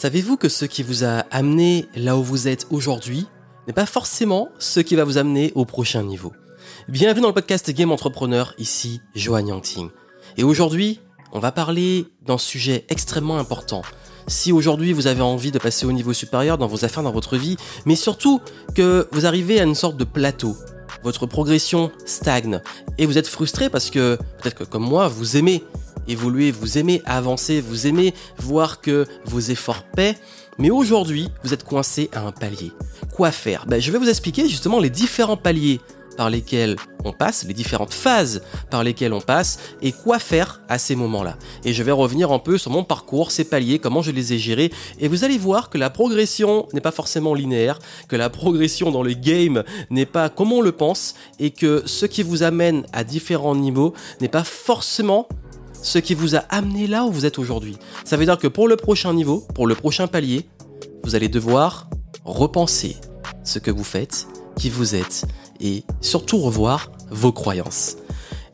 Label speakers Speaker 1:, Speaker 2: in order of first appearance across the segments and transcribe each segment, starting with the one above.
Speaker 1: Savez-vous que ce qui vous a amené là où vous êtes aujourd'hui n'est pas forcément ce qui va vous amener au prochain niveau? Bienvenue dans le podcast Game Entrepreneur, ici Johan Yangting. Et aujourd'hui, on va parler d'un sujet extrêmement important. Si aujourd'hui vous avez envie de passer au niveau supérieur dans vos affaires, dans votre vie, mais surtout que vous arrivez à une sorte de plateau, votre progression stagne et vous êtes frustré parce que peut-être que comme moi, vous aimez évoluer, vous aimez avancer, vous aimez voir que vos efforts paient, mais aujourd'hui, vous êtes coincé à un palier. Quoi faire? Ben, Je vais vous expliquer justement les différents paliers par lesquels on passe, les différentes phases par lesquelles on passe et quoi faire à ces moments-là. Et je vais revenir un peu sur mon parcours, ces paliers, comment je les ai gérés et vous allez voir que la progression n'est pas forcément linéaire, que la progression dans le game n'est pas comme on le pense et que ce qui vous amène à différents niveaux n'est pas forcément ce qui vous a amené là où vous êtes aujourd'hui. Ça veut dire que pour le prochain niveau, pour le prochain palier, vous allez devoir repenser ce que vous faites, qui vous êtes, et surtout revoir vos croyances.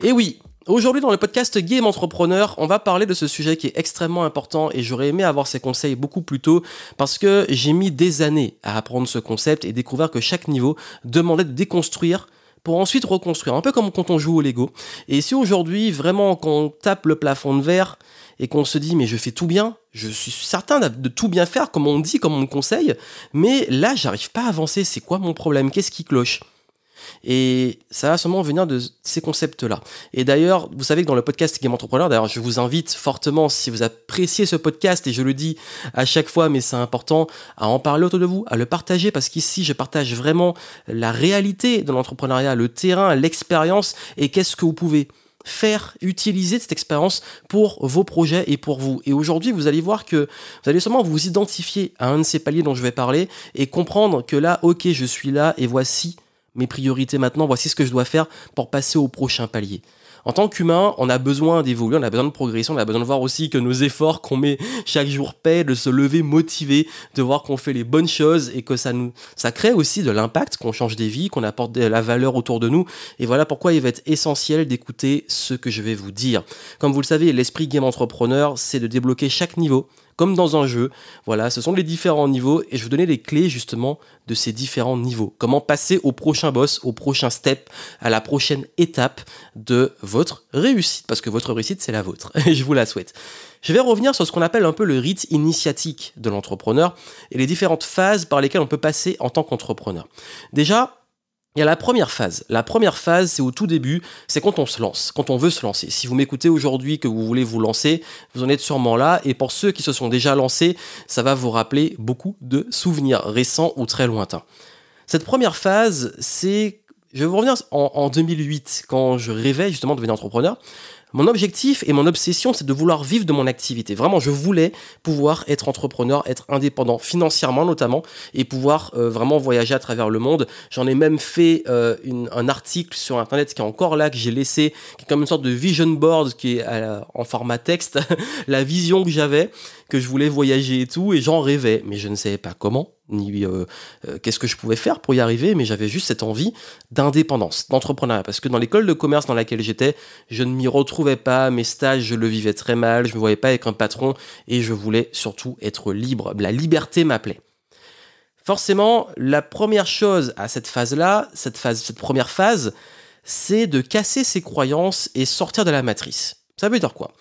Speaker 1: Et oui, Aujourd'hui dans le podcast Game Entrepreneur, on va parler de ce sujet qui est extrêmement important et j'aurais aimé avoir ces conseils beaucoup plus tôt parce que j'ai mis des années à apprendre ce concept et découvrir que chaque niveau demandait de déconstruire pour ensuite reconstruire, un peu comme quand on joue au Lego. Et si aujourd'hui, vraiment, quand on tape le plafond de verre et qu'on se dit, mais je fais tout bien, je suis certain de tout bien faire, comme on dit, comme on me conseille, mais là, j'arrive pas à avancer, c'est quoi mon problème? Qu'est-ce qui cloche? Et ça va seulement venir de ces concepts-là. Et d'ailleurs, vous savez que dans le podcast Game Entrepreneur, d'ailleurs, je vous invite fortement, si vous appréciez ce podcast, et je le dis à chaque fois, mais c'est important, à en parler autour de vous, à le partager, parce qu'ici, je partage vraiment la réalité de l'entrepreneuriat, le terrain, l'expérience, et qu'est-ce que vous pouvez faire utiliser cette expérience pour vos projets et pour vous. Et aujourd'hui, vous allez voir que vous allez seulement vous identifier à un de ces paliers dont je vais parler et comprendre que là, ok, je suis là et voici mes priorités maintenant, voici ce que je dois faire pour passer au prochain palier. En tant qu'humain, on a besoin d'évoluer, on a besoin de progression, on a besoin de voir aussi que nos efforts qu'on met chaque jour paient, de se lever motivé, de voir qu'on fait les bonnes choses et que ça nous, ça crée aussi de l'impact, qu'on change des vies, qu'on apporte de la valeur autour de nous. Et voilà pourquoi il va être essentiel d'écouter ce que je vais vous dire. Comme vous le savez, l'esprit game entrepreneur, c'est de débloquer chaque niveau comme dans un jeu. Voilà, ce sont les différents niveaux et je vais donner les clés justement de ces différents niveaux. Comment passer au prochain boss, au prochain step, à la prochaine étape de votre réussite. Parce que votre réussite, c'est la vôtre et je vous la souhaite. Je vais revenir sur ce qu'on appelle un peu le rite initiatique de l'entrepreneur et les différentes phases par lesquelles on peut passer en tant qu'entrepreneur. Déjà, il y a la première phase. La première phase, c'est au tout début, c'est quand on se lance, quand on veut se lancer. Si vous m'écoutez aujourd'hui, que vous voulez vous lancer, vous en êtes sûrement là. Et pour ceux qui se sont déjà lancés, ça va vous rappeler beaucoup de souvenirs récents ou très lointains. Cette première phase, c'est... Je vais vous revenir en, en 2008, quand je rêvais justement de devenir entrepreneur. Mon objectif et mon obsession, c'est de vouloir vivre de mon activité. Vraiment, je voulais pouvoir être entrepreneur, être indépendant financièrement notamment, et pouvoir euh, vraiment voyager à travers le monde. J'en ai même fait euh, un article sur Internet qui est encore là, que j'ai laissé, qui est comme une sorte de vision board qui est en format texte, la vision que j'avais, que je voulais voyager et tout, et j'en rêvais, mais je ne savais pas comment ni euh, euh, qu'est-ce que je pouvais faire pour y arriver, mais j'avais juste cette envie d'indépendance, d'entrepreneuriat. Parce que dans l'école de commerce dans laquelle j'étais, je ne m'y retrouvais pas, mes stages, je le vivais très mal, je me voyais pas avec un patron, et je voulais surtout être libre. La liberté m'appelait. Forcément, la première chose à cette phase-là, cette, phase, cette première phase, c'est de casser ses croyances et sortir de la matrice. Ça veut dire quoi?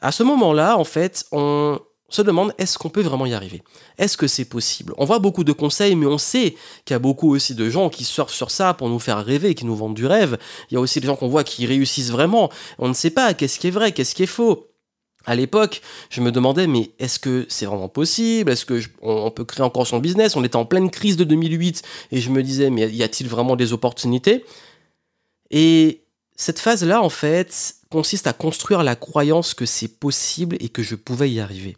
Speaker 1: À ce moment-là, en fait, on, se demande est-ce qu'on peut vraiment y arriver? Est-ce que c'est possible? On voit beaucoup de conseils, mais on sait qu'il y a beaucoup aussi de gens qui surfent sur ça pour nous faire rêver, qui nous vendent du rêve. Il y a aussi des gens qu'on voit qui réussissent vraiment. On ne sait pas qu'est-ce qui est vrai, qu'est-ce qui est faux. À l'époque, je me demandais, mais est-ce que c'est vraiment possible? Est-ce que on, peut créer encore son business? On était en pleine crise de 2008 et je me disais, mais y a-t-il vraiment des opportunités? Et cette phase-là, en fait, consiste à construire la croyance que c'est possible et que je pouvais y arriver.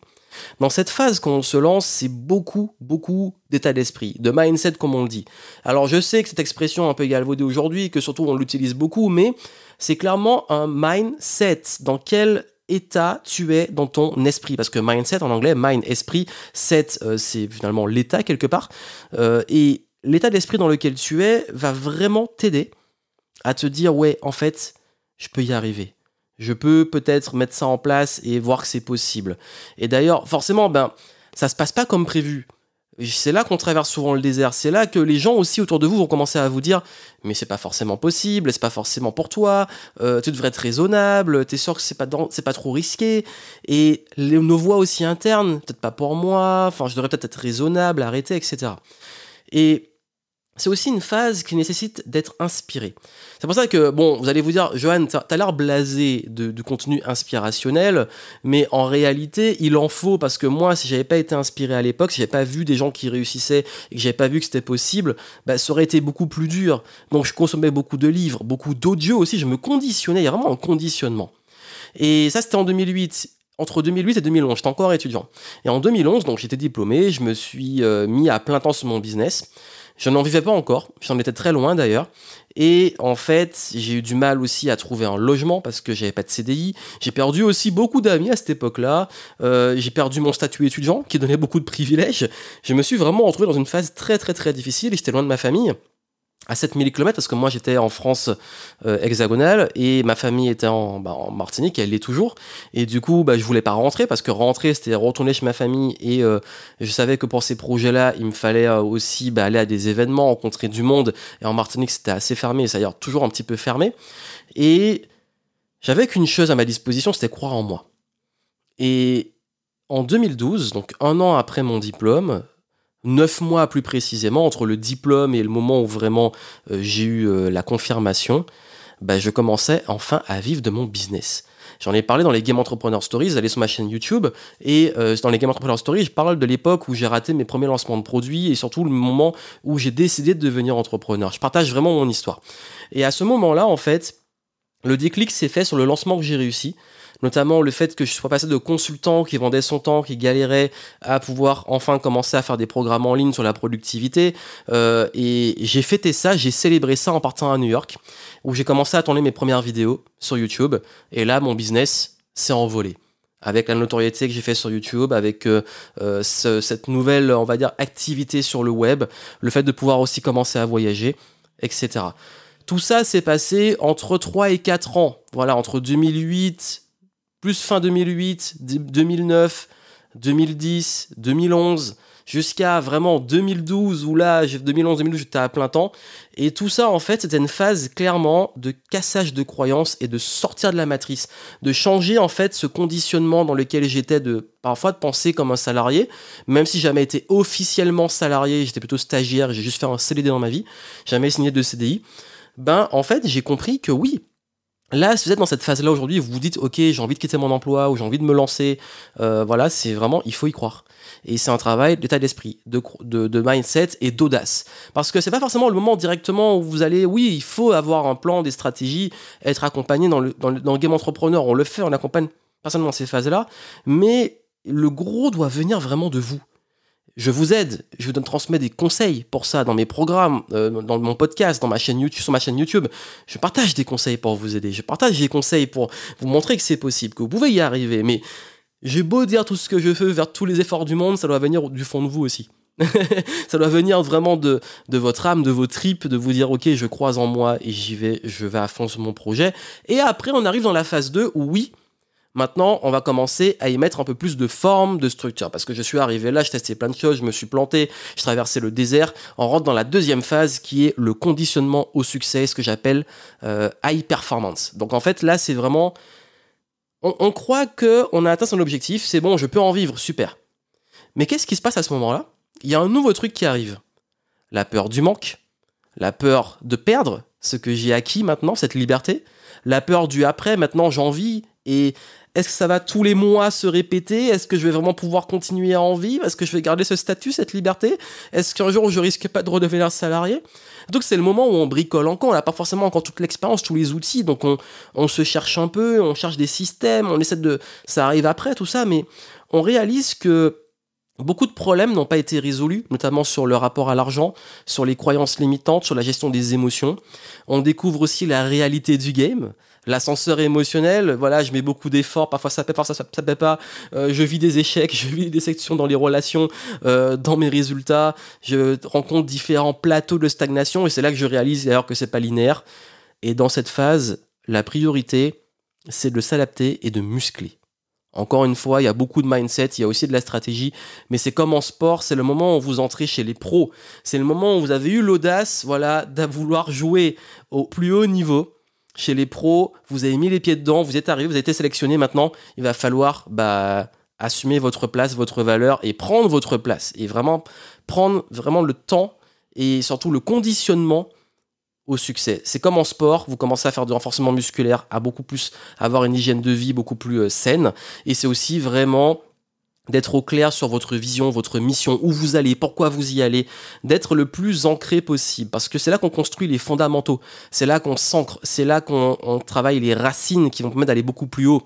Speaker 1: Dans cette phase, quand on se lance, c'est beaucoup, beaucoup d'état d'esprit, de mindset comme on le dit. Alors je sais que cette expression est un peu galvaudée aujourd'hui, que surtout on l'utilise beaucoup, mais c'est clairement un mindset. Dans quel état tu es dans ton esprit? Parce que mindset en anglais, mind, esprit, set, euh, c'est finalement l'état quelque part. Euh, et l'état d'esprit dans lequel tu es va vraiment t'aider à te dire, ouais, en fait, je peux y arriver je peux peut-être mettre ça en place et voir que c'est possible. Et d'ailleurs, forcément, ben, ça se passe pas comme prévu. C'est là qu'on traverse souvent le désert. C'est là que les gens aussi autour de vous vont commencer à vous dire mais c'est pas forcément possible, c'est pas forcément pour toi. Euh, tu devrais être raisonnable. T'es sûr que c'est pas c'est pas trop risqué. Et nos voix aussi internes, peut-être pas pour moi. Enfin, je devrais peut-être être raisonnable, arrêter, etc. Et c'est aussi une phase qui nécessite d'être inspiré. C'est pour ça que, bon, vous allez vous dire, Johan, t'as l'air blasé de, contenu inspirationnel, mais en réalité, il en faut parce que moi, si j'avais pas été inspiré à l'époque, si j'avais pas vu des gens qui réussissaient et que j'avais pas vu que c'était possible, bah, ça aurait été beaucoup plus dur. Donc, je consommais beaucoup de livres, beaucoup d'audio aussi, je me conditionnais, il y a vraiment un conditionnement. Et ça, c'était en 2008 entre 2008 et 2011, j'étais encore étudiant. Et en 2011, donc j'étais diplômé, je me suis euh, mis à plein temps sur mon business. Je n'en vivais pas encore, j'en étais très loin d'ailleurs. Et en fait, j'ai eu du mal aussi à trouver un logement parce que j'avais pas de CDI. J'ai perdu aussi beaucoup d'amis à cette époque-là. Euh, j'ai perdu mon statut étudiant qui donnait beaucoup de privilèges. Je me suis vraiment retrouvé dans une phase très très très difficile et j'étais loin de ma famille à 7000 km parce que moi j'étais en France euh, hexagonale et ma famille était en, bah, en Martinique, elle l'est toujours. Et du coup, bah, je voulais pas rentrer parce que rentrer c'était retourner chez ma famille et euh, je savais que pour ces projets-là, il me fallait euh, aussi bah, aller à des événements, rencontrer du monde. Et en Martinique, c'était assez fermé, c'est-à-dire toujours un petit peu fermé. Et j'avais qu'une chose à ma disposition, c'était croire en moi. Et en 2012, donc un an après mon diplôme, neuf mois plus précisément, entre le diplôme et le moment où vraiment euh, j'ai eu euh, la confirmation, bah, je commençais enfin à vivre de mon business. J'en ai parlé dans les Game Entrepreneur Stories, allez sur ma chaîne YouTube, et euh, dans les Game Entrepreneur Stories, je parle de l'époque où j'ai raté mes premiers lancements de produits, et surtout le moment où j'ai décidé de devenir entrepreneur. Je partage vraiment mon histoire. Et à ce moment-là, en fait, le déclic s'est fait sur le lancement que j'ai réussi notamment le fait que je sois passé de consultant qui vendait son temps, qui galérait, à pouvoir enfin commencer à faire des programmes en ligne sur la productivité. Euh, et j'ai fêté ça, j'ai célébré ça en partant à New York, où j'ai commencé à tourner mes premières vidéos sur YouTube. Et là, mon business s'est envolé avec la notoriété que j'ai fait sur YouTube, avec euh, euh, cette nouvelle, on va dire, activité sur le web, le fait de pouvoir aussi commencer à voyager, etc. Tout ça s'est passé entre 3 et 4 ans. Voilà, entre 2008 plus fin 2008, 2009, 2010, 2011, jusqu'à vraiment 2012 où là, 2011-2012, j'étais à plein temps. Et tout ça, en fait, c'était une phase clairement de cassage de croyances et de sortir de la matrice, de changer en fait ce conditionnement dans lequel j'étais de parfois de penser comme un salarié, même si jamais été officiellement salarié, j'étais plutôt stagiaire, j'ai juste fait un CDD dans ma vie, jamais signé de CDI. Ben, en fait, j'ai compris que oui, Là, si vous êtes dans cette phase-là aujourd'hui, vous vous dites, ok, j'ai envie de quitter mon emploi ou j'ai envie de me lancer, euh, voilà, c'est vraiment, il faut y croire. Et c'est un travail d'état d'esprit, de, mindset et d'audace. Parce que c'est pas forcément le moment directement où vous allez, oui, il faut avoir un plan, des stratégies, être accompagné dans le, dans le, dans le game entrepreneur. On le fait, on accompagne personnellement ces phases-là. Mais le gros doit venir vraiment de vous je vous aide, je vous donne transmettre des conseils pour ça dans mes programmes, euh, dans mon podcast, dans ma chaîne YouTube, sur ma chaîne YouTube. Je partage des conseils pour vous aider. Je partage des conseils pour vous montrer que c'est possible, que vous pouvez y arriver. Mais j'ai beau dire tout ce que je fais vers tous les efforts du monde, ça doit venir du fond de vous aussi. ça doit venir vraiment de, de votre âme, de vos tripes, de vous dire ok, je croise en moi et j'y vais, je vais à fond sur mon projet. Et après, on arrive dans la phase 2 où oui, Maintenant, on va commencer à y mettre un peu plus de forme, de structure. Parce que je suis arrivé là, je testais plein de choses, je me suis planté, je traversais le désert. On rentre dans la deuxième phase qui est le conditionnement au succès, ce que j'appelle euh, high performance. Donc en fait, là, c'est vraiment... On, croit qu'on a atteint son objectif, c'est bon, je peux en vivre, super. Mais qu'est-ce qui se passe à ce moment-là? Il y a un nouveau truc qui arrive. La peur du manque, la peur de perdre ce que j'ai acquis maintenant, cette liberté, la peur du après, maintenant j'en vis, et est-ce que ça va tous les mois se répéter? Est-ce que je vais vraiment pouvoir continuer à en vivre? Est-ce que je vais garder ce statut, cette liberté? Est-ce qu'un jour je risque pas de redevenir salarié? Donc c'est le moment où on bricole encore, on n'a pas forcément encore toute l'expérience, tous les outils, donc on, on se cherche un peu, on cherche des systèmes, on essaie de... Ça arrive après tout ça, mais on réalise que Beaucoup de problèmes n'ont pas été résolus, notamment sur le rapport à l'argent, sur les croyances limitantes, sur la gestion des émotions. On découvre aussi la réalité du game, l'ascenseur émotionnel. Voilà, je mets beaucoup d'efforts, parfois ça paie, parfois ça, ça paie pas. Euh, je vis des échecs, je vis des sections dans les relations, euh, dans mes résultats. Je rencontre différents plateaux de stagnation et c'est là que je réalise d'ailleurs que c'est pas linéaire. Et dans cette phase, la priorité, c'est de s'adapter et de muscler. Encore une fois, il y a beaucoup de mindset, il y a aussi de la stratégie, mais c'est comme en sport, c'est le moment où vous entrez chez les pros. C'est le moment où vous avez eu l'audace, voilà, de vouloir jouer au plus haut niveau. Chez les pros, vous avez mis les pieds dedans, vous êtes arrivé, vous avez été sélectionné. Maintenant, il va falloir bah, assumer votre place, votre valeur et prendre votre place. Et vraiment prendre vraiment le temps et surtout le conditionnement au succès. C'est comme en sport, vous commencez à faire du renforcement musculaire, à beaucoup plus avoir une hygiène de vie beaucoup plus euh, saine. Et c'est aussi vraiment d'être au clair sur votre vision, votre mission, où vous allez, pourquoi vous y allez, d'être le plus ancré possible, parce que c'est là qu'on construit les fondamentaux, c'est là qu'on s'ancre, c'est là qu'on travaille les racines qui vont permettre d'aller beaucoup plus haut.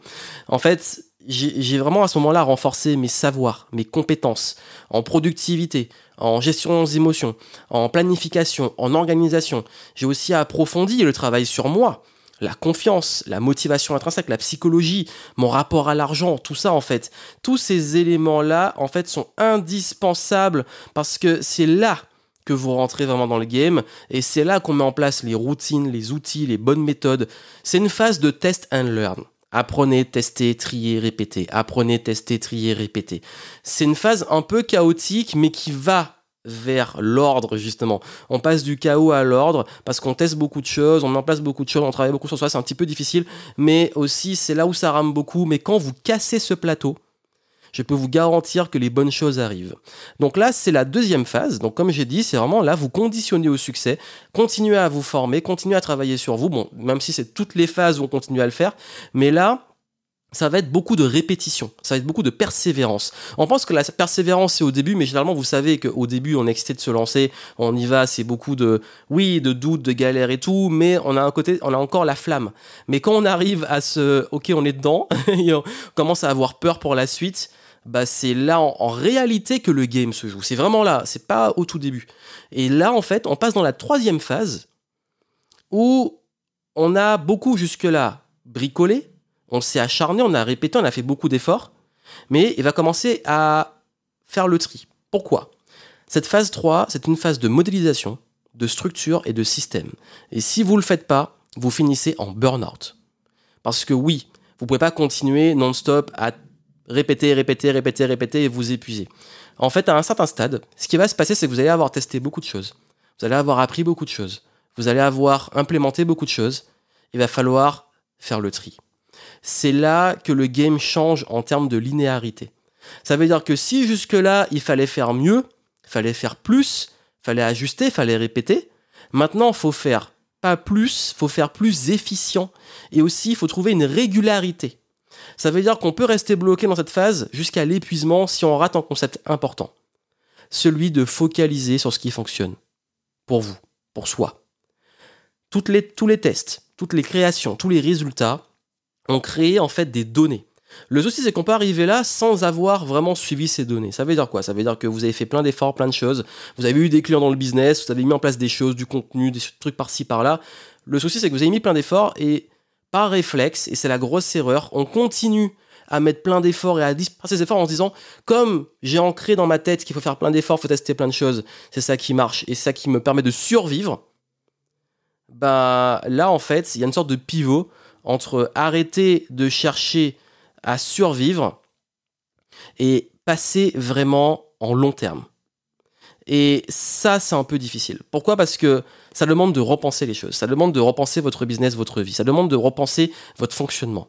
Speaker 1: En fait, j'ai vraiment à ce moment-là renforcé mes savoirs, mes compétences en productivité, en gestion des émotions, en planification, en organisation. J'ai aussi approfondi le travail sur moi, la confiance, la motivation intrinsèque, la psychologie, mon rapport à l'argent, tout ça en fait. Tous ces éléments-là en fait sont indispensables parce que c'est là que vous rentrez vraiment dans le game et c'est là qu'on met en place les routines, les outils, les bonnes méthodes. C'est une phase de test and learn. Apprenez, testez, triez, répétez. Apprenez, testez, triez, répétez. C'est une phase un peu chaotique, mais qui va vers l'ordre justement. On passe du chaos à l'ordre parce qu'on teste beaucoup de choses, on met en place beaucoup de choses, on travaille beaucoup sur soi, c'est un petit peu difficile, mais aussi c'est là où ça rame beaucoup. Mais quand vous cassez ce plateau, je peux vous garantir que les bonnes choses arrivent. Donc là, c'est la deuxième phase. Donc comme j'ai dit, c'est vraiment là, vous conditionnez au succès, continuez à vous former, continuez à travailler sur vous. Bon, même si c'est toutes les phases où on continue à le faire, mais là, ça va être beaucoup de répétition, ça va être beaucoup de persévérance. On pense que la persévérance c'est au début, mais généralement vous savez qu'au début on est excité de se lancer, on y va, c'est beaucoup de oui, de doutes, de galères et tout, mais on a un côté, on a encore la flamme. Mais quand on arrive à ce, ok, on est dedans, et on commence à avoir peur pour la suite, bah c'est là en, réalité que le game se joue. C'est vraiment là, c'est pas au tout début. Et là en fait, on passe dans la troisième phase où on a beaucoup jusque là bricolé on s'est acharné, on a répété, on a fait beaucoup d'efforts, mais il va commencer à faire le tri. Pourquoi? Cette phase 3, c'est une phase de modélisation, de structure et de système. Et si vous ne le faites pas, vous finissez en burn-out. Parce que oui, vous ne pouvez pas continuer non-stop à répéter, répéter, répéter, répéter et vous épuiser. En fait, à un certain stade, ce qui va se passer, c'est que vous allez avoir testé beaucoup de choses. Vous allez avoir appris beaucoup de choses. Vous allez avoir implémenté beaucoup de choses. Il va falloir faire le tri c'est là que le game change en termes de linéarité. Ça veut dire que si jusque-là, il fallait faire mieux, il fallait faire plus, il fallait ajuster, il fallait répéter, maintenant, faut faire pas plus, il faut faire plus efficient. Et aussi, il faut trouver une régularité. Ça veut dire qu'on peut rester bloqué dans cette phase jusqu'à l'épuisement si on rate un concept important. Celui de focaliser sur ce qui fonctionne. Pour vous, pour soi. tous les tests, toutes les créations, tous les résultats, ont créé en fait des données. Le souci, c'est qu'on peut arriver là sans avoir vraiment suivi ces données. Ça veut dire quoi? Ça veut dire que vous avez fait plein d'efforts, plein de choses. Vous avez eu des clients dans le business, vous avez mis en place des choses, du contenu, des trucs par-ci, par-là. Le souci, c'est que vous avez mis plein d'efforts et par réflexe, et c'est la grosse erreur, on continue à mettre plein d'efforts et à disperser ces efforts en se disant, comme j'ai ancré dans ma tête qu'il faut faire plein d'efforts, faut tester plein de choses, c'est ça qui marche et ça qui me permet de survivre. Bah là, en fait, il y a une sorte de pivot entre arrêter de chercher à survivre et passer vraiment en long terme. Et ça, c'est un peu difficile. Pourquoi? Parce que ça demande de repenser les choses. Ça demande de repenser votre business, votre vie. Ça demande de repenser votre fonctionnement.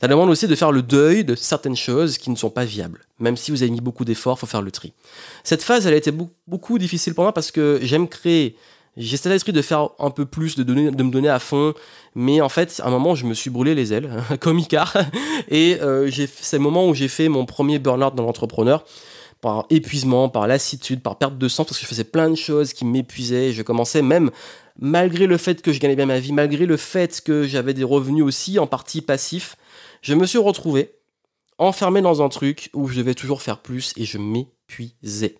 Speaker 1: Ça demande aussi de faire le deuil de certaines choses qui ne sont pas viables. Même si vous avez mis beaucoup d'efforts, il faut faire le tri. Cette phase, elle a été beaucoup difficile pour moi parce que j'aime créer j'ai cet esprit de faire un peu plus, de me donner à fond. Mais en fait, à un moment, je me suis brûlé les ailes, comme Icar. Et euh, c'est le moment où j'ai fait mon premier burn-out dans l'entrepreneur. Par épuisement, par lassitude, par perte de sens, parce que je faisais plein de choses qui m'épuisaient. Je commençais même, malgré le fait que je gagnais bien ma vie, malgré le fait que j'avais des revenus aussi, en partie passifs, je me suis retrouvé enfermé dans un truc où je devais toujours faire plus et je m'épuisais.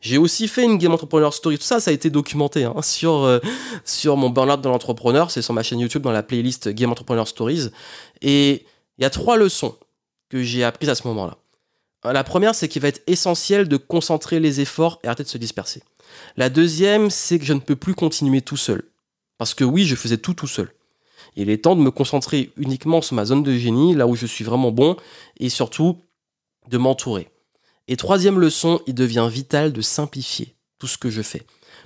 Speaker 1: J'ai aussi fait une Game Entrepreneur Story. Tout ça, ça a été documenté hein, sur, euh, sur mon burn-out de l'entrepreneur. C'est sur ma chaîne YouTube dans la playlist Game Entrepreneur Stories. Et il y a trois leçons que j'ai apprises à ce moment-là. La première, c'est qu'il va être essentiel de concentrer les efforts et arrêter de se disperser. La deuxième, c'est que je ne peux plus continuer tout seul. Parce que oui, je faisais tout tout seul. Il est temps de me concentrer uniquement sur ma zone de génie, là où je suis vraiment bon, et surtout de m'entourer. Et troisième leçon, il devient vital de simplifier tout ce que je fais.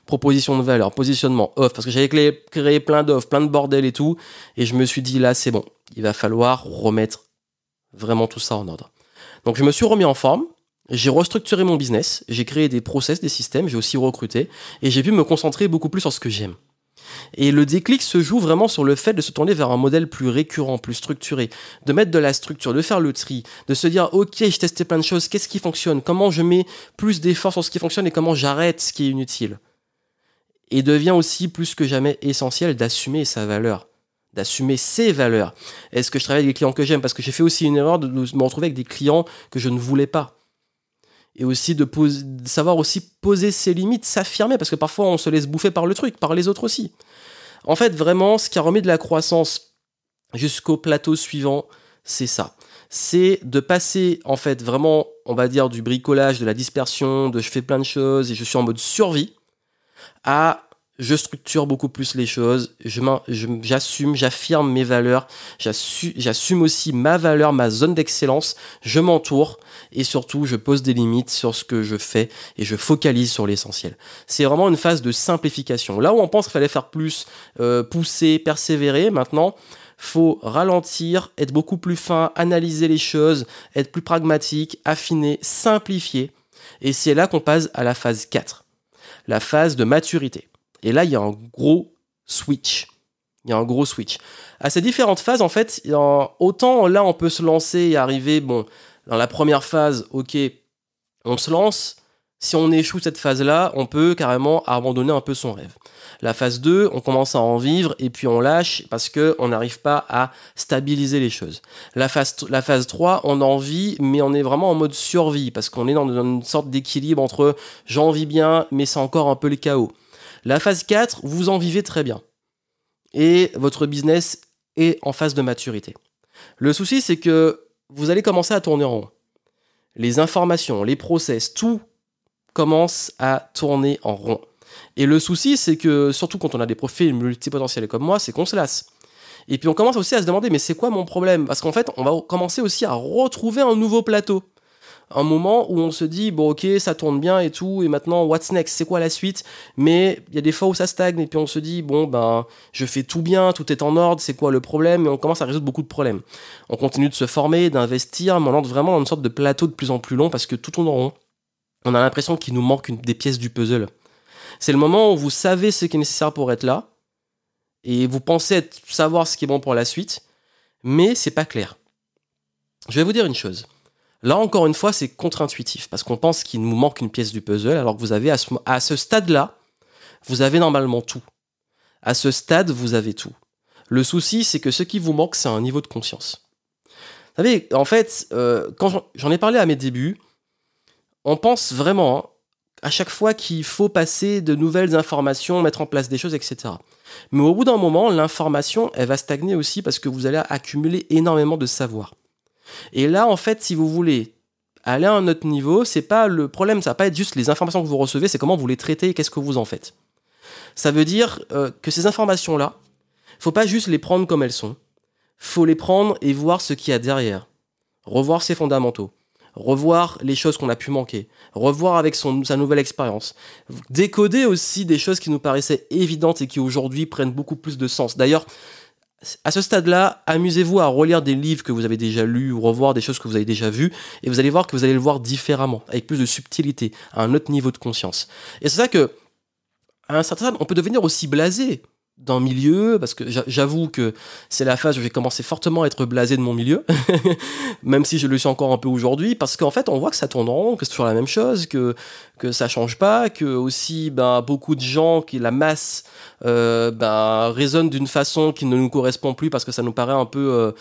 Speaker 1: Proposition de valeur, positionnement, offre, parce que j'avais créé plein d'offres, plein de bordel et tout, et je me suis dit là c'est bon, il va falloir remettre vraiment tout ça en ordre. Donc je me suis remis en forme, j'ai restructuré mon business, j'ai créé des process, des systèmes, j'ai aussi recruté, et j'ai pu me concentrer beaucoup plus sur ce que j'aime. Et le déclic se joue vraiment sur le fait de se tourner vers un modèle plus récurrent, plus structuré, de mettre de la structure, de faire le tri, de se dire ok, j'ai testé plein de choses, qu'est-ce qui fonctionne, comment je mets plus d'efforts sur ce qui fonctionne et comment j'arrête ce qui est inutile? Et devient aussi plus que jamais essentiel d'assumer sa valeur d'assumer ses valeurs. Est-ce que je travaille avec des clients que j'aime? Parce que j'ai fait aussi une erreur de me retrouver avec des clients que je ne voulais pas. Et aussi de, savoir aussi poser ses limites, s'affirmer, parce que parfois on se laisse bouffer par le truc, par les autres aussi. En fait, vraiment, ce qui a remis de la croissance jusqu'au plateau suivant, c'est ça. C'est de passer, en fait, vraiment, on va dire, du bricolage, de la dispersion, de je fais plein de choses et je suis en mode survie, à je structure beaucoup plus les choses, j'assume, j'affirme mes valeurs, j'assume aussi ma valeur, ma zone d'excellence, je m'entoure et surtout je pose des limites sur ce que je fais et je focalise sur l'essentiel. C'est vraiment une phase de simplification. Là où on pense qu'il fallait faire plus, euh, pousser, persévérer, maintenant, faut ralentir, être beaucoup plus fin, analyser les choses, être plus pragmatique, affiner, simplifier. Et c'est là qu'on passe à la phase 4, la phase de maturité. Et là, il y a un gros switch. Il y a un gros switch. À ces différentes phases, en fait, autant là, on peut se lancer et arriver, bon, dans la première phase, ok, on se lance. Si on échoue cette phase-là, on peut carrément abandonner un peu son rêve. La phase 2, on commence à en vivre et puis on lâche parce qu'on n'arrive pas à stabiliser les choses. La phase, la phase 3, on en vit, mais on est vraiment en mode survie parce qu'on est dans une sorte d'équilibre entre j'en vis bien, mais c'est encore un peu le chaos. La phase 4, vous en vivez très bien. Et votre business est en phase de maturité. Le souci, c'est que vous allez commencer à tourner en rond. Les informations, les process, tout commence à tourner en rond. Et le souci, c'est que, surtout quand on a des profils multipotentiels comme moi, c'est qu'on se lasse. Et puis on commence aussi à se demander, mais c'est quoi mon problème? Parce qu'en fait, on va commencer aussi à retrouver un nouveau plateau un moment où on se dit bon ok ça tourne bien et tout et maintenant what's next? C'est quoi la suite? Mais il y a des fois où ça stagne et puis on se dit bon ben je fais tout bien tout est en ordre c'est quoi le problème? Et on commence à résoudre beaucoup de problèmes. On continue de se former d'investir mais on entre vraiment dans une sorte de plateau de plus en plus long parce que tout tourne en rond. On a l'impression qu'il nous manque une, des pièces du puzzle. C'est le moment où vous savez ce qui est nécessaire pour être là et vous pensez savoir ce qui est bon pour la suite mais c'est pas clair. Je vais vous dire une chose Là, encore une fois, c'est contre-intuitif parce qu'on pense qu'il nous manque une pièce du puzzle, alors que vous avez à ce, stade-là, vous avez normalement tout. À ce stade, vous avez tout. Le souci, c'est que ce qui vous manque, c'est un niveau de conscience. Vous savez, en fait, euh, quand j'en ai parlé à mes débuts, on pense vraiment hein, à chaque fois qu'il faut passer de nouvelles informations, mettre en place des choses, etc. Mais au bout d'un moment, l'information, elle va stagner aussi parce que vous allez accumuler énormément de savoir. Et là, en fait, si vous voulez aller à un autre niveau, c'est pas le problème, ça va pas être juste les informations que vous recevez, c'est comment vous les traitez et qu'est-ce que vous en faites. Ça veut dire euh, que ces informations-là, faut pas juste les prendre comme elles sont. Faut les prendre et voir ce qu'il y a derrière. Revoir ses fondamentaux. Revoir les choses qu'on a pu manquer. Revoir avec sa nouvelle expérience. Décoder aussi des choses qui nous paraissaient évidentes et qui aujourd'hui prennent beaucoup plus de sens. D'ailleurs, à ce stade-là, amusez-vous à relire des livres que vous avez déjà lus ou revoir des choses que vous avez déjà vues, et vous allez voir que vous allez le voir différemment, avec plus de subtilité, à un autre niveau de conscience. Et c'est ça que, à un certain stade, on peut devenir aussi blasé d'un milieu, parce que j'avoue que c'est la phase où j'ai commencé fortement à être blasé de mon milieu, même si je le suis encore un peu aujourd'hui, parce qu'en fait on voit que ça tourne en rond, que c'est toujours la même chose, que, que ça change pas, que aussi ben, beaucoup de gens, qui la masse euh, ben, d'une façon qui ne nous correspond plus parce que ça nous paraît un peu... Euh,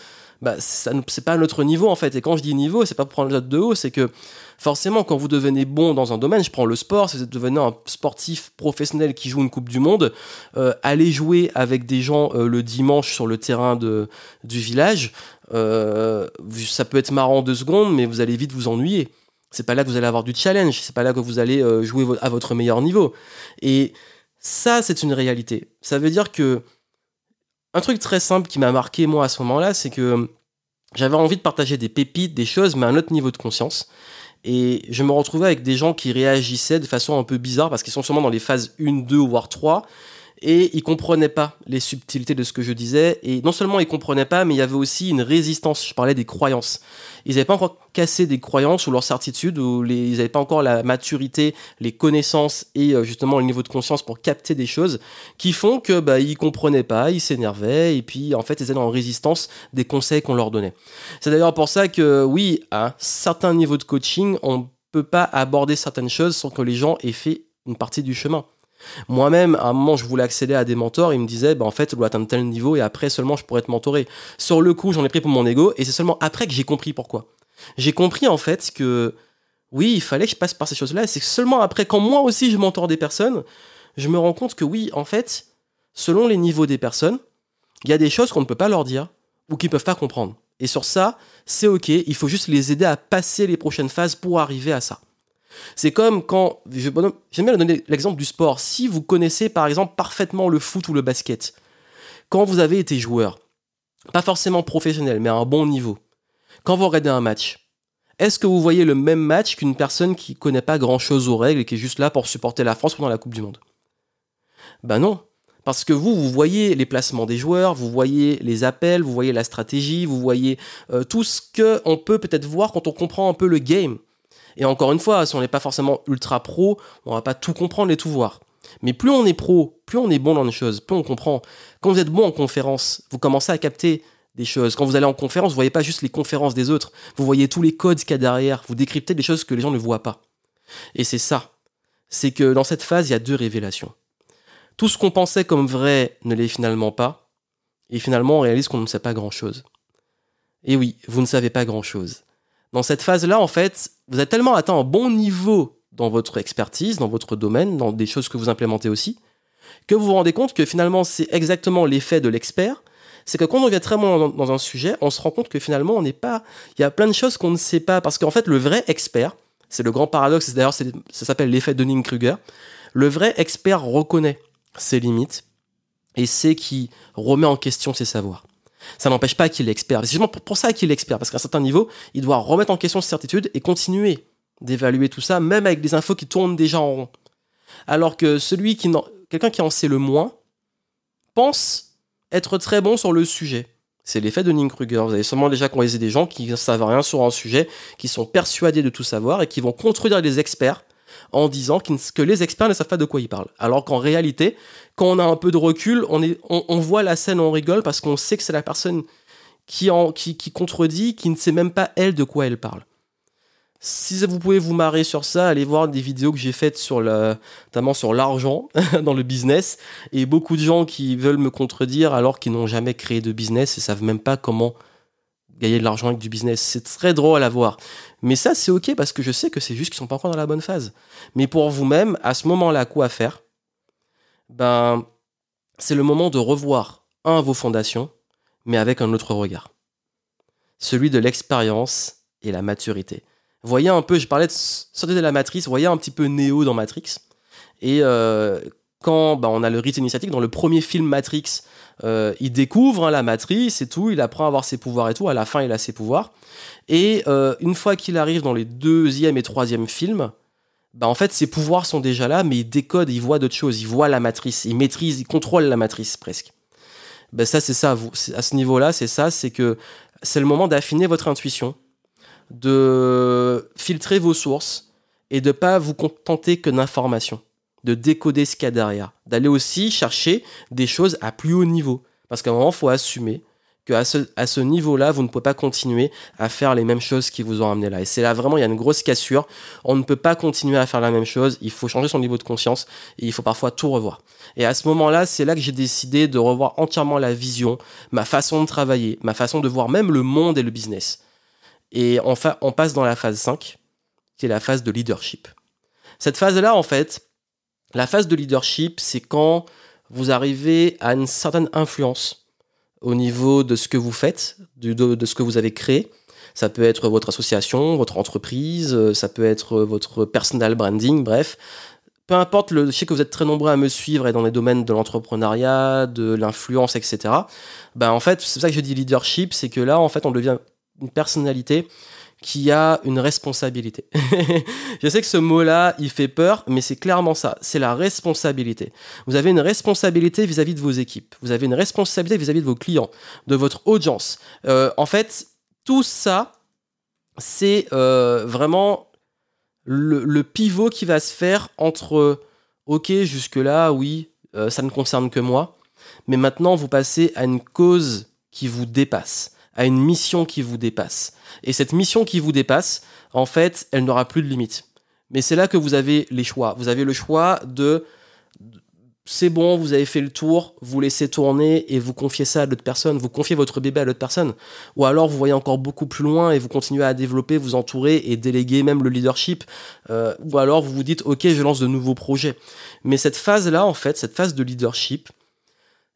Speaker 1: bah, c'est pas notre niveau en fait. Et quand je dis niveau, c'est pas pour prendre les autres de haut, c'est que forcément, quand vous devenez bon dans un domaine, je prends le sport, si vous devenez un sportif professionnel qui joue une Coupe du Monde, euh, aller jouer avec des gens euh, le dimanche sur le terrain de, du village, euh, ça peut être marrant deux secondes, mais vous allez vite vous ennuyer. C'est pas là que vous allez avoir du challenge, c'est pas là que vous allez jouer à votre meilleur niveau. Et ça, c'est une réalité. Ça veut dire que un truc très simple qui m'a marqué moi à ce moment-là, c'est que j'avais envie de partager des pépites, des choses, mais à un autre niveau de conscience. Et je me retrouvais avec des gens qui réagissaient de façon un peu bizarre parce qu'ils sont sûrement dans les phases 1, 2, voire 3 et ils comprenaient pas les subtilités de ce que je disais. Et non seulement ils comprenaient pas mais il y avait aussi une résistance. Je parlais des croyances. Ils n'avaient pas encore cassé des croyances ou leur certitude ou ils n'avaient pas encore la maturité les connaissances et euh, justement le niveau de conscience pour capter des choses qui font que bah ils comprenaient pas ils s'énervaient. Et puis en fait ils étaient en résistance des conseils qu'on leur donnait. C'est d'ailleurs pour ça que oui à un certain niveau de coaching on peut pas aborder certaines choses sans que les gens aient fait une partie du chemin moi-même, à un moment, je voulais accéder à des mentors. Ils me disaient, bah, en fait, tu dois atteindre tel niveau et après seulement je pourrais te mentorer. Sur le coup, j'en ai pris pour mon ego et c'est seulement après que j'ai compris pourquoi. J'ai compris en fait que oui, il fallait que je passe par ces choses-là. Et c'est seulement après, quand moi aussi je mentor des personnes, je me rends compte que oui, en fait, selon les niveaux des personnes, il y a des choses qu'on ne peut pas leur dire ou qu'ils ne peuvent pas comprendre. Et sur ça, c'est ok, il faut juste les aider à passer les prochaines phases pour arriver à ça. C'est comme quand, j'aime bien donner l'exemple du sport. Si vous connaissez par exemple parfaitement le foot ou le basket, quand vous avez été joueur, pas forcément professionnel, mais à un bon niveau, quand vous regardez un match, est-ce que vous voyez le même match qu'une personne qui connaît pas grand chose aux règles et qui est juste là pour supporter la France pendant la Coupe du Monde? Ben non. Parce que vous, vous voyez les placements des joueurs, vous voyez les appels, vous voyez la stratégie, vous voyez euh, tout ce qu'on peut peut-être voir quand on comprend un peu le game. Et encore une fois, si on n'est pas forcément ultra pro, on va pas tout comprendre et tout voir. Mais plus on est pro, plus on est bon dans les choses, plus on comprend. Quand vous êtes bon en conférence, vous commencez à capter des choses. Quand vous allez en conférence, vous voyez pas juste les conférences des autres, vous voyez tous les codes qu'il y a derrière, vous décryptez des choses que les gens ne voient pas. Et c'est ça. C'est que dans cette phase, il y a deux révélations. Tout ce qu'on pensait comme vrai ne l'est finalement pas, et finalement on réalise qu'on ne sait pas grand-chose. Et oui, vous ne savez pas grand-chose dans cette phase-là, en fait, vous êtes tellement atteint un bon niveau dans votre expertise, dans votre domaine, dans des choses que vous implémentez aussi, que vous vous rendez compte que finalement, c'est exactement l'effet de l'expert. C'est que quand on devient très bon dans un sujet, on se rend compte que finalement, on n'est pas. Il y a plein de choses qu'on ne sait pas. Parce qu'en fait, le vrai expert, c'est le grand paradoxe, d'ailleurs, ça s'appelle l'effet Dunning-Kruger. Le vrai expert reconnaît ses limites et sait qui remet en question ses savoirs ça n'empêche pas qu'il est expert. C'est justement pour, ça qu'il est expert, parce qu'à un certain niveau, il doit remettre en question ses certitudes et continuer d'évaluer tout ça, même avec des infos qui tournent déjà en rond. Alors que celui qui quelqu'un qui en sait le moins pense être très bon sur le sujet. C'est l'effet de Kruger. Vous avez sûrement déjà croisé des gens qui ne savent rien sur un sujet, qui sont persuadés de tout savoir et qui vont contredire les experts en disant que les experts ne savent pas de quoi ils parlent. Alors qu'en réalité, quand on a un peu de recul, on, voit la scène, on rigole parce qu'on sait que c'est la personne qui contredit, qui ne sait même pas elle de quoi elle parle. Si vous pouvez vous marrer sur ça, allez voir des vidéos que j'ai faites sur le, notamment sur l'argent dans le business et beaucoup de gens qui veulent me contredire alors qu'ils n'ont jamais créé de business et savent même pas comment gagner de l'argent avec du business. C'est très drôle à voir. Mais ça, c'est ok parce que je sais que c'est juste qu'ils sont pas encore dans la bonne phase. Mais pour vous-même, à ce moment-là, quoi faire? Ben, c'est le moment de revoir un vos fondations, mais avec un autre regard. Celui de l'expérience et la maturité. Voyez un peu, je parlais de sortir de la matrice, voyez un petit peu Néo dans Matrix. Et euh, quand ben, on a le rite initiatique, dans le premier film Matrix, euh, il découvre hein, la matrice et tout, il apprend à avoir ses pouvoirs et tout, à la fin il a ses pouvoirs. Et euh, une fois qu'il arrive dans les deuxième et troisième films, bah en fait ses pouvoirs sont déjà là, mais il décode, il voit d'autres choses, il voit la matrice, il maîtrise, il contrôle la matrice presque. Ben ça c'est ça, à ce niveau-là c'est ça, c'est que c'est le moment d'affiner votre intuition, de filtrer vos sources et de pas vous contenter que d'informations de décoder ce qu'il y a derrière, d'aller aussi chercher des choses à plus haut niveau. Parce qu'à un moment, il faut assumer qu'à ce, à ce niveau-là, vous ne pouvez pas continuer à faire les mêmes choses qui vous ont amené là. Et c'est là vraiment, il y a une grosse cassure. On ne peut pas continuer à faire la même chose. Il faut changer son niveau de conscience et il faut parfois tout revoir. Et à ce moment-là, c'est là que j'ai décidé de revoir entièrement la vision, ma façon de travailler, ma façon de voir même le monde et le business. Et enfin, on passe dans la phase 5, qui est la phase de leadership. Cette phase-là, en fait, la phase de leadership, c'est quand vous arrivez à une certaine influence au niveau de ce que vous faites, de, ce que vous avez créé. Ça peut être votre association, votre entreprise, euh, ça peut être votre personal branding, bref. peu importe, le, je sais que vous êtes très nombreux à me suivre et dans les domaines de l'entrepreneuriat, de l'influence, etc. Ben, en fait, c'est ça que je dis leadership, c'est que là, en fait, on devient une personnalité qui a une responsabilité. je sais que ce mot-là, il fait peur, mais c'est clairement ça. C'est la responsabilité. Vous avez une responsabilité vis-à-vis de vos équipes. Vous avez une responsabilité vis-à-vis de vos clients, de votre audience. Euh, en fait, tout ça, c'est euh, vraiment le, pivot qui va se faire entre, ok, jusque-là, oui, euh, ça ne concerne que moi, mais maintenant, vous passez à une cause qui vous dépasse à une mission qui vous dépasse. Et cette mission qui vous dépasse, en fait, elle n'aura plus de limite. Mais c'est là que vous avez les choix. Vous avez le choix de c'est bon, vous avez fait le tour, vous laissez tourner et vous confiez ça à l'autre personne, vous confiez votre bébé à l'autre personne. Ou alors vous voyez encore beaucoup plus loin et vous continuez à développer, vous entourer et déléguer même le leadership. Euh, ou alors vous vous dites, ok, je lance de nouveaux projets. Mais cette phase-là, en fait, cette phase de leadership,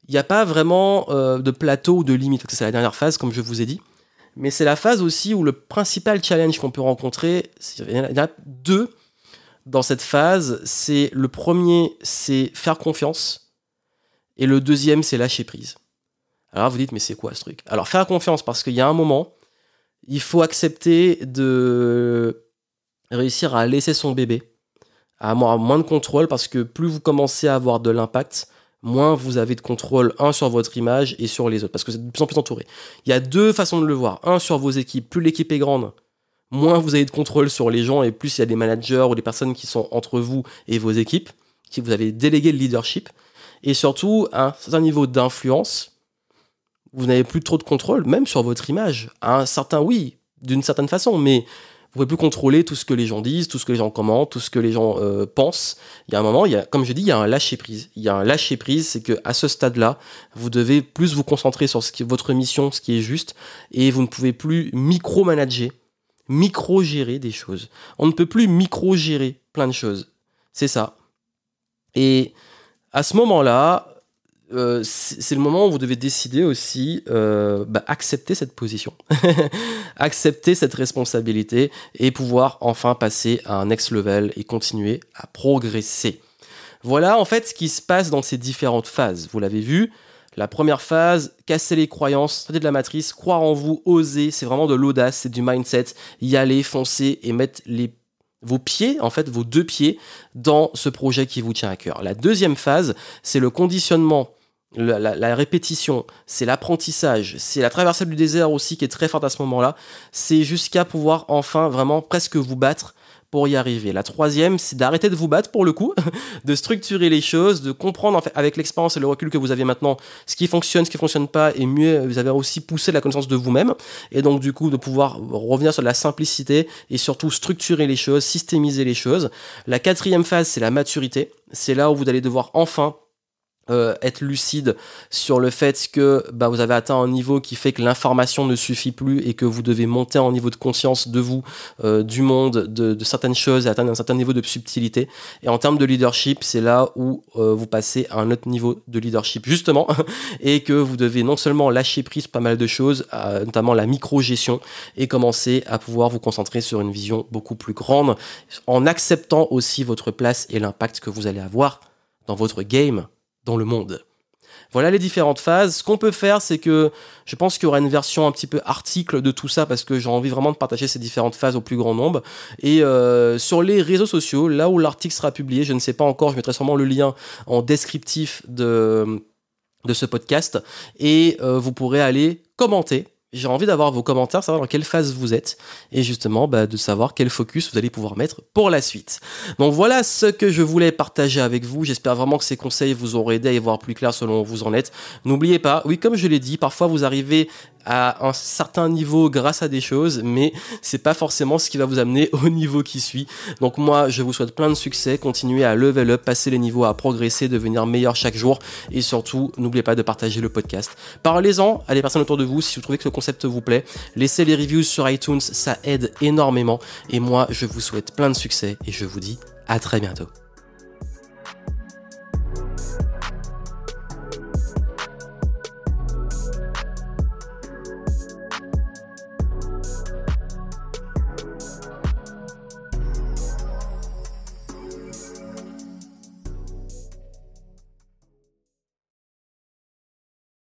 Speaker 1: il n'y a pas vraiment euh, de plateau ou de limite, c'est la dernière phase, comme je vous ai dit. Mais c'est la phase aussi où le principal challenge qu'on peut rencontrer, il y en a deux dans cette phase. C'est le premier, c'est faire confiance, et le deuxième, c'est lâcher prise. Alors vous dites, mais c'est quoi ce truc? Alors faire confiance, parce qu'il y a un moment, il faut accepter de réussir à laisser son bébé, à avoir moins de contrôle, parce que plus vous commencez à avoir de l'impact, moins vous avez de contrôle, un, sur votre image et sur les autres, parce que vous êtes de plus en plus entouré. Il y a deux façons de le voir. Un, sur vos équipes. Plus l'équipe est grande, moins vous avez de contrôle sur les gens et plus il y a des managers ou des personnes qui sont entre vous et vos équipes, qui vous avez délégué le leadership. Et surtout, à un certain niveau d'influence, vous n'avez plus trop de contrôle, même sur votre image. À un certain, oui, d'une certaine façon, mais vous pouvez plus contrôler tout ce que les gens disent, tout ce que les gens commentent, tout ce que les gens euh, pensent. Il y a un moment, il y a, comme je dis, il y a un lâcher prise. Il y a un lâcher prise, c'est que à ce stade-là, vous devez plus vous concentrer sur votre mission, ce qui est juste, et vous ne pouvez plus micro-manager, micro-gérer des choses. On ne peut plus micro-gérer plein de choses. C'est ça. Et à ce moment-là, euh, c'est le moment où vous devez décider aussi euh, bah, accepter cette position, accepter cette responsabilité et pouvoir enfin passer à un next level et continuer à progresser. Voilà en fait ce qui se passe dans ces différentes phases. Vous l'avez vu, la première phase, casser les croyances, sortir de la matrice, croire en vous, oser, c'est vraiment de l'audace, c'est du mindset, y aller, foncer et mettre vos pieds, en fait, vos deux pieds dans ce projet qui vous tient à cœur. La deuxième phase, c'est le conditionnement la, répétition, c'est l'apprentissage, c'est la traversée du désert aussi qui est très forte à ce moment-là. C'est jusqu'à pouvoir enfin vraiment presque vous battre pour y arriver. La troisième, c'est d'arrêter de vous battre pour le coup, de structurer les choses, de comprendre en fait, avec l'expérience et le recul que vous avez maintenant ce qui fonctionne, ce qui fonctionne pas, et mieux, vous avez aussi poussé la connaissance de vous-même, et donc du coup de pouvoir revenir sur la simplicité et surtout structurer les choses, systémiser les choses. La quatrième phase, c'est la maturité. C'est là où vous allez devoir enfin euh, être lucide sur le fait que bah, vous avez atteint un niveau qui fait que l'information ne suffit plus et que vous devez monter en niveau de conscience de vous, euh, du monde, de, certaines choses et atteindre un certain niveau de subtilité. Et en termes de leadership, c'est là où euh, vous passez à un autre niveau de leadership, justement, et que vous devez non seulement lâcher prise pas mal de choses, notamment la micro-gestion, et commencer à pouvoir vous concentrer sur une vision beaucoup plus grande, en acceptant aussi votre place et l'impact que vous allez avoir dans votre game dans le monde. Voilà les différentes phases. Ce qu'on peut faire, c'est que je pense qu'il y aura une version un petit peu article de tout ça parce que j'ai envie vraiment de partager ces différentes phases au plus grand nombre. Et euh, sur les réseaux sociaux, là où l'article sera publié, je ne sais pas encore, je mettrai sûrement le lien en descriptif de, de ce podcast et euh, vous pourrez aller commenter j'ai envie d'avoir vos commentaires, savoir dans quelle phase vous êtes, et justement bah, de savoir quel focus vous allez pouvoir mettre pour la suite. Donc voilà ce que je voulais partager avec vous. J'espère vraiment que ces conseils vous auront aidé à y voir plus clair selon où vous en êtes. N'oubliez pas, oui, comme je l'ai dit, parfois vous arrivez à un certain niveau grâce à des choses, mais c'est pas forcément ce qui va vous amener au niveau qui suit. Donc moi, je vous souhaite plein de succès, continuez à level up, passer les niveaux, à progresser, devenir meilleur chaque jour, et surtout, n'oubliez pas de partager le podcast. Parlez-en à des personnes autour de vous si vous trouvez que le concept vous plaît. Laissez les reviews sur iTunes, ça aide énormément. Et moi, je vous souhaite plein de succès et je vous dis à très bientôt.